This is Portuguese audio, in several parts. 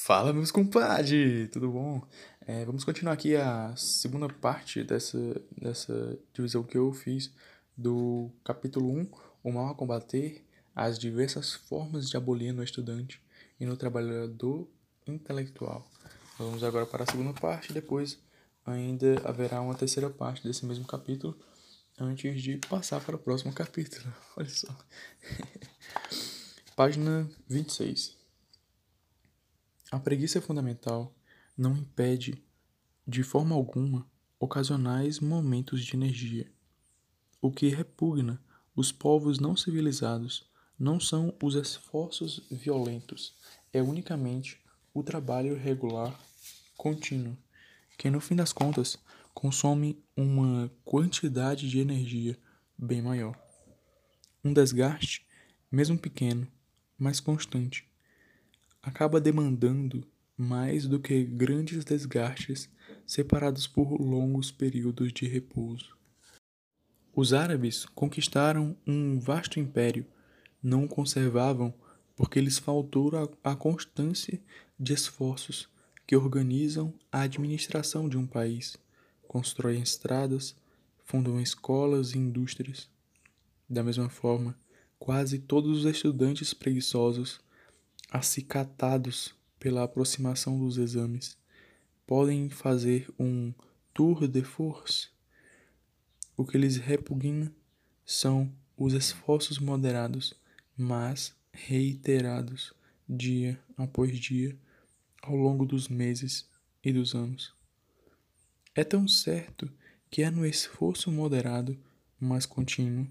Fala, meus compadres, tudo bom? É, vamos continuar aqui a segunda parte dessa, dessa divisão que eu fiz do capítulo 1, O Mal a Combater, as diversas formas de abolir no estudante e no trabalhador intelectual. Vamos agora para a segunda parte, depois ainda haverá uma terceira parte desse mesmo capítulo, antes de passar para o próximo capítulo. Olha só. Página 26. A preguiça fundamental não impede, de forma alguma, ocasionais momentos de energia. O que repugna os povos não civilizados não são os esforços violentos, é unicamente o trabalho regular, contínuo, que no fim das contas consome uma quantidade de energia bem maior. Um desgaste, mesmo pequeno, mas constante, acaba demandando mais do que grandes desgastes separados por longos períodos de repouso. Os árabes conquistaram um vasto império, não o conservavam porque lhes faltou a, a constância de esforços que organizam a administração de um país, constroem estradas, fundam escolas e indústrias. Da mesma forma, quase todos os estudantes preguiçosos acicatados pela aproximação dos exames, podem fazer um tour de force. O que lhes repugna são os esforços moderados, mas reiterados, dia após dia, ao longo dos meses e dos anos. É tão certo que é no esforço moderado, mas contínuo,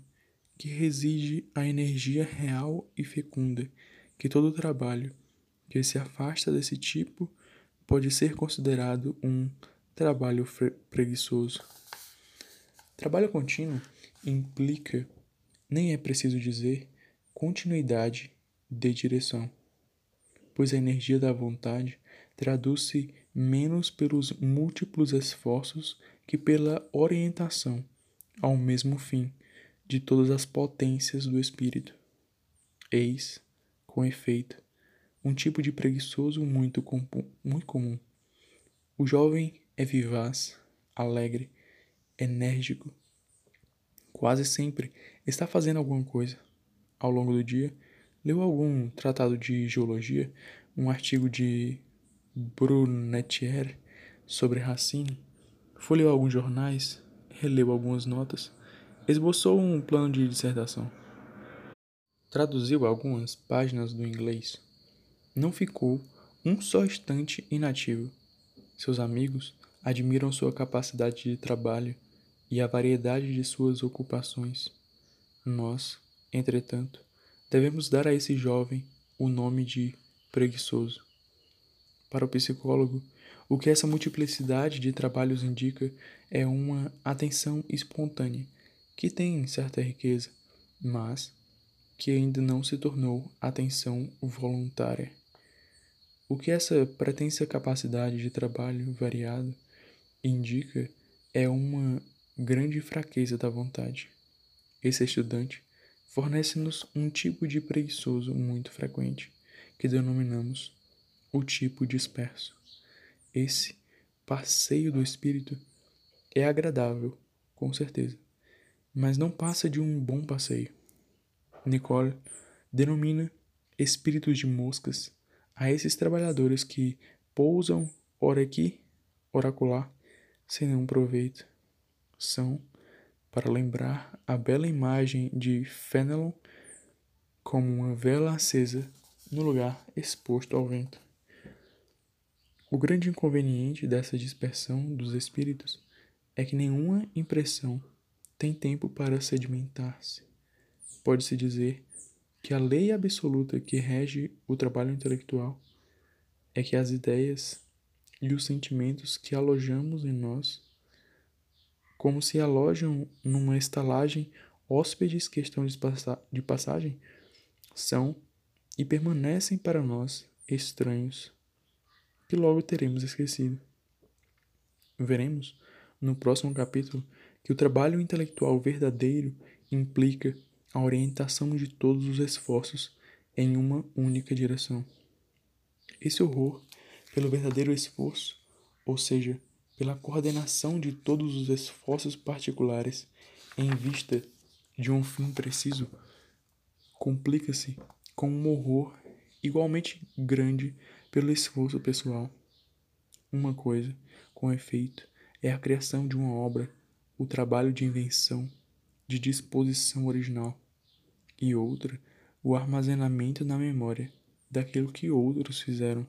que reside a energia real e fecunda que todo trabalho que se afasta desse tipo pode ser considerado um trabalho preguiçoso. Trabalho contínuo implica, nem é preciso dizer, continuidade de direção, pois a energia da vontade traduz-se menos pelos múltiplos esforços que pela orientação ao mesmo fim de todas as potências do espírito. Eis com efeito, um tipo de preguiçoso muito, muito comum. O jovem é vivaz, alegre, enérgico. Quase sempre está fazendo alguma coisa. Ao longo do dia, leu algum tratado de geologia, um artigo de Brunetière sobre Racine, folheou alguns jornais, releu algumas notas, esboçou um plano de dissertação. Traduziu algumas páginas do inglês. Não ficou um só instante inativo. Seus amigos admiram sua capacidade de trabalho e a variedade de suas ocupações. Nós, entretanto, devemos dar a esse jovem o nome de preguiçoso. Para o psicólogo, o que essa multiplicidade de trabalhos indica é uma atenção espontânea, que tem certa riqueza, mas que ainda não se tornou atenção voluntária. O que essa pretensa capacidade de trabalho variado indica é uma grande fraqueza da vontade. Esse estudante fornece-nos um tipo de preguiçoso muito frequente, que denominamos o tipo disperso. Esse passeio do espírito é agradável, com certeza, mas não passa de um bom passeio. Nicole denomina espíritos de moscas a esses trabalhadores que pousam ora aqui, ora acolá, sem nenhum proveito. São, para lembrar a bela imagem de Fenelon como uma vela acesa no lugar exposto ao vento. O grande inconveniente dessa dispersão dos espíritos é que nenhuma impressão tem tempo para sedimentar-se pode-se dizer que a lei absoluta que rege o trabalho intelectual é que as ideias e os sentimentos que alojamos em nós, como se alojam numa estalagem hóspedes que estão de passagem, são e permanecem para nós estranhos, que logo teremos esquecido. Veremos no próximo capítulo que o trabalho intelectual verdadeiro implica a orientação de todos os esforços em uma única direção. Esse horror pelo verdadeiro esforço, ou seja, pela coordenação de todos os esforços particulares em vista de um fim preciso, complica-se com um horror igualmente grande pelo esforço pessoal. Uma coisa, com efeito, é a criação de uma obra, o trabalho de invenção, de disposição original, e outra, o armazenamento na memória daquilo que outros fizeram.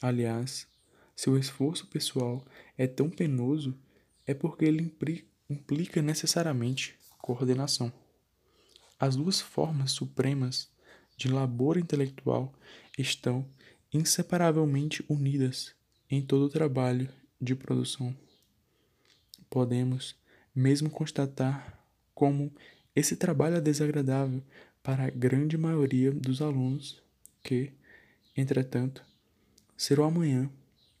Aliás, seu esforço pessoal é tão penoso é porque ele implica necessariamente coordenação. As duas formas supremas de labor intelectual estão inseparavelmente unidas em todo o trabalho de produção. Podemos mesmo constatar como esse trabalho é desagradável para a grande maioria dos alunos que, entretanto, serão amanhã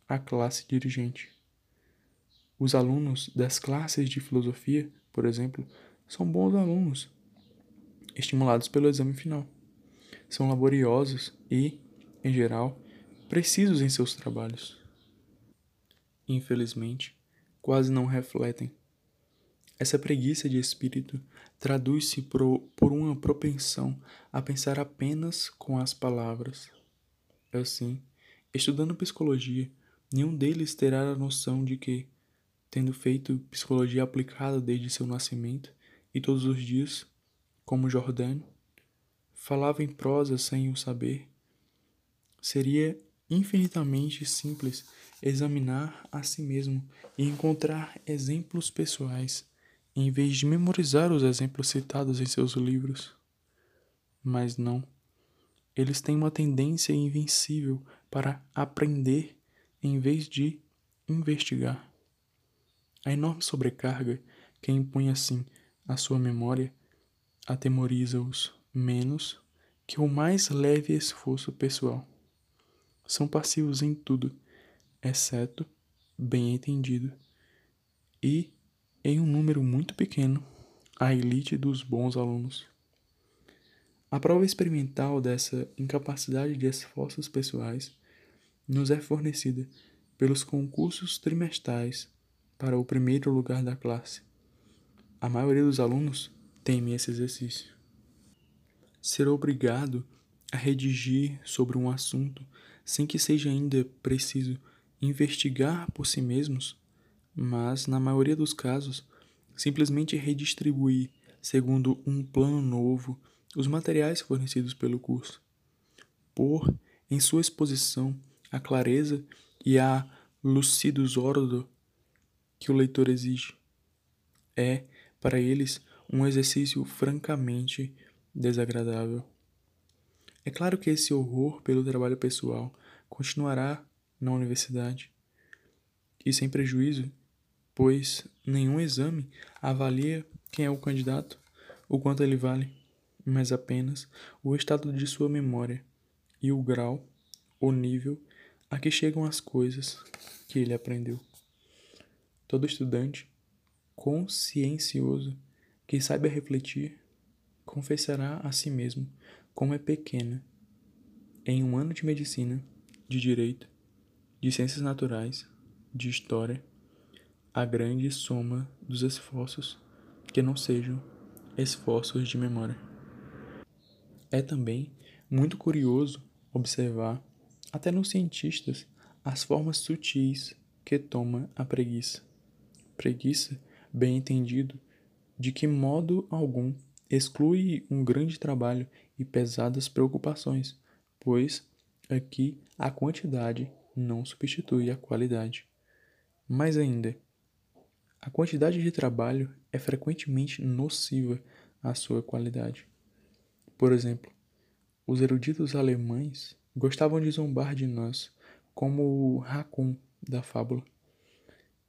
a classe dirigente. Os alunos das classes de filosofia, por exemplo, são bons alunos, estimulados pelo exame final. São laboriosos e, em geral, precisos em seus trabalhos. Infelizmente, quase não refletem. Essa preguiça de espírito traduz-se por uma propensão a pensar apenas com as palavras. Assim, estudando psicologia, nenhum deles terá a noção de que, tendo feito psicologia aplicada desde seu nascimento e todos os dias, como Jordan, falava em prosa sem o saber, seria infinitamente simples examinar a si mesmo e encontrar exemplos pessoais, em vez de memorizar os exemplos citados em seus livros. Mas não. Eles têm uma tendência invencível para aprender em vez de investigar. A enorme sobrecarga que impõe assim a sua memória atemoriza-os menos que o mais leve esforço pessoal. São passivos em tudo, exceto, bem entendido, e, em um número muito pequeno, a elite dos bons alunos. A prova experimental dessa incapacidade de esforços pessoais nos é fornecida pelos concursos trimestrais para o primeiro lugar da classe. A maioria dos alunos teme esse exercício. Ser obrigado a redigir sobre um assunto sem que seja ainda preciso investigar por si mesmos, mas, na maioria dos casos, simplesmente redistribuir, segundo um plano novo, os materiais fornecidos pelo curso. Pôr em sua exposição a clareza e a lucidus ordo que o leitor exige. É, para eles, um exercício francamente desagradável. É claro que esse horror pelo trabalho pessoal continuará na universidade. E sem prejuízo, pois nenhum exame avalia quem é o candidato, o quanto ele vale, mas apenas o estado de sua memória e o grau, o nível a que chegam as coisas que ele aprendeu. Todo estudante consciencioso que saiba refletir confessará a si mesmo como é pequena em um ano de medicina, de direito, de ciências naturais, de história, a grande soma dos esforços que não sejam esforços de memória. É também muito curioso observar, até nos cientistas, as formas sutis que toma a preguiça. Preguiça, bem entendido, de que modo algum exclui um grande trabalho e pesadas preocupações, pois aqui a quantidade não substitui a qualidade. Mais ainda, a quantidade de trabalho é frequentemente nociva à sua qualidade. Por exemplo, os eruditos alemães gostavam de zombar de nós como o racun da fábula.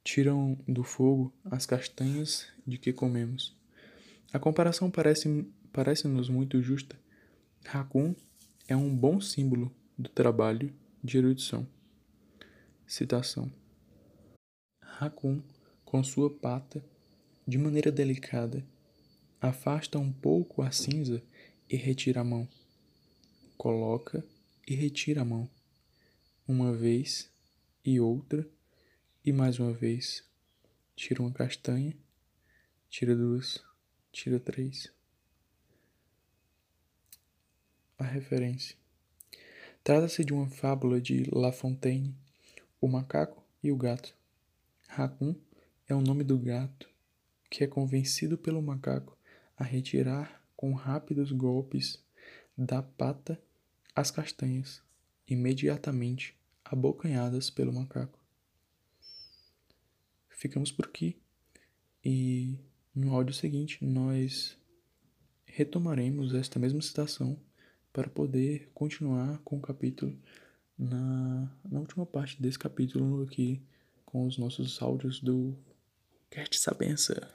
Tiram do fogo as castanhas de que comemos. A comparação parece parece-nos muito justa. Racun é um bom símbolo do trabalho de erudição. Citação: Racun, com sua pata, de maneira delicada, afasta um pouco a cinza e retira a mão. Coloca e retira a mão uma vez e outra, e mais uma vez. Tira uma castanha, tira duas, tira três. A referência. Trata-se de uma fábula de La Fontaine, o macaco e o gato. Raccoon é o nome do gato, que é convencido pelo macaco a retirar com rápidos golpes da pata as castanhas, imediatamente abocanhadas pelo macaco. Ficamos por aqui e no áudio seguinte nós retomaremos esta mesma citação para poder continuar com o capítulo na, na última parte desse capítulo aqui com os nossos áudios do Cast Sabença.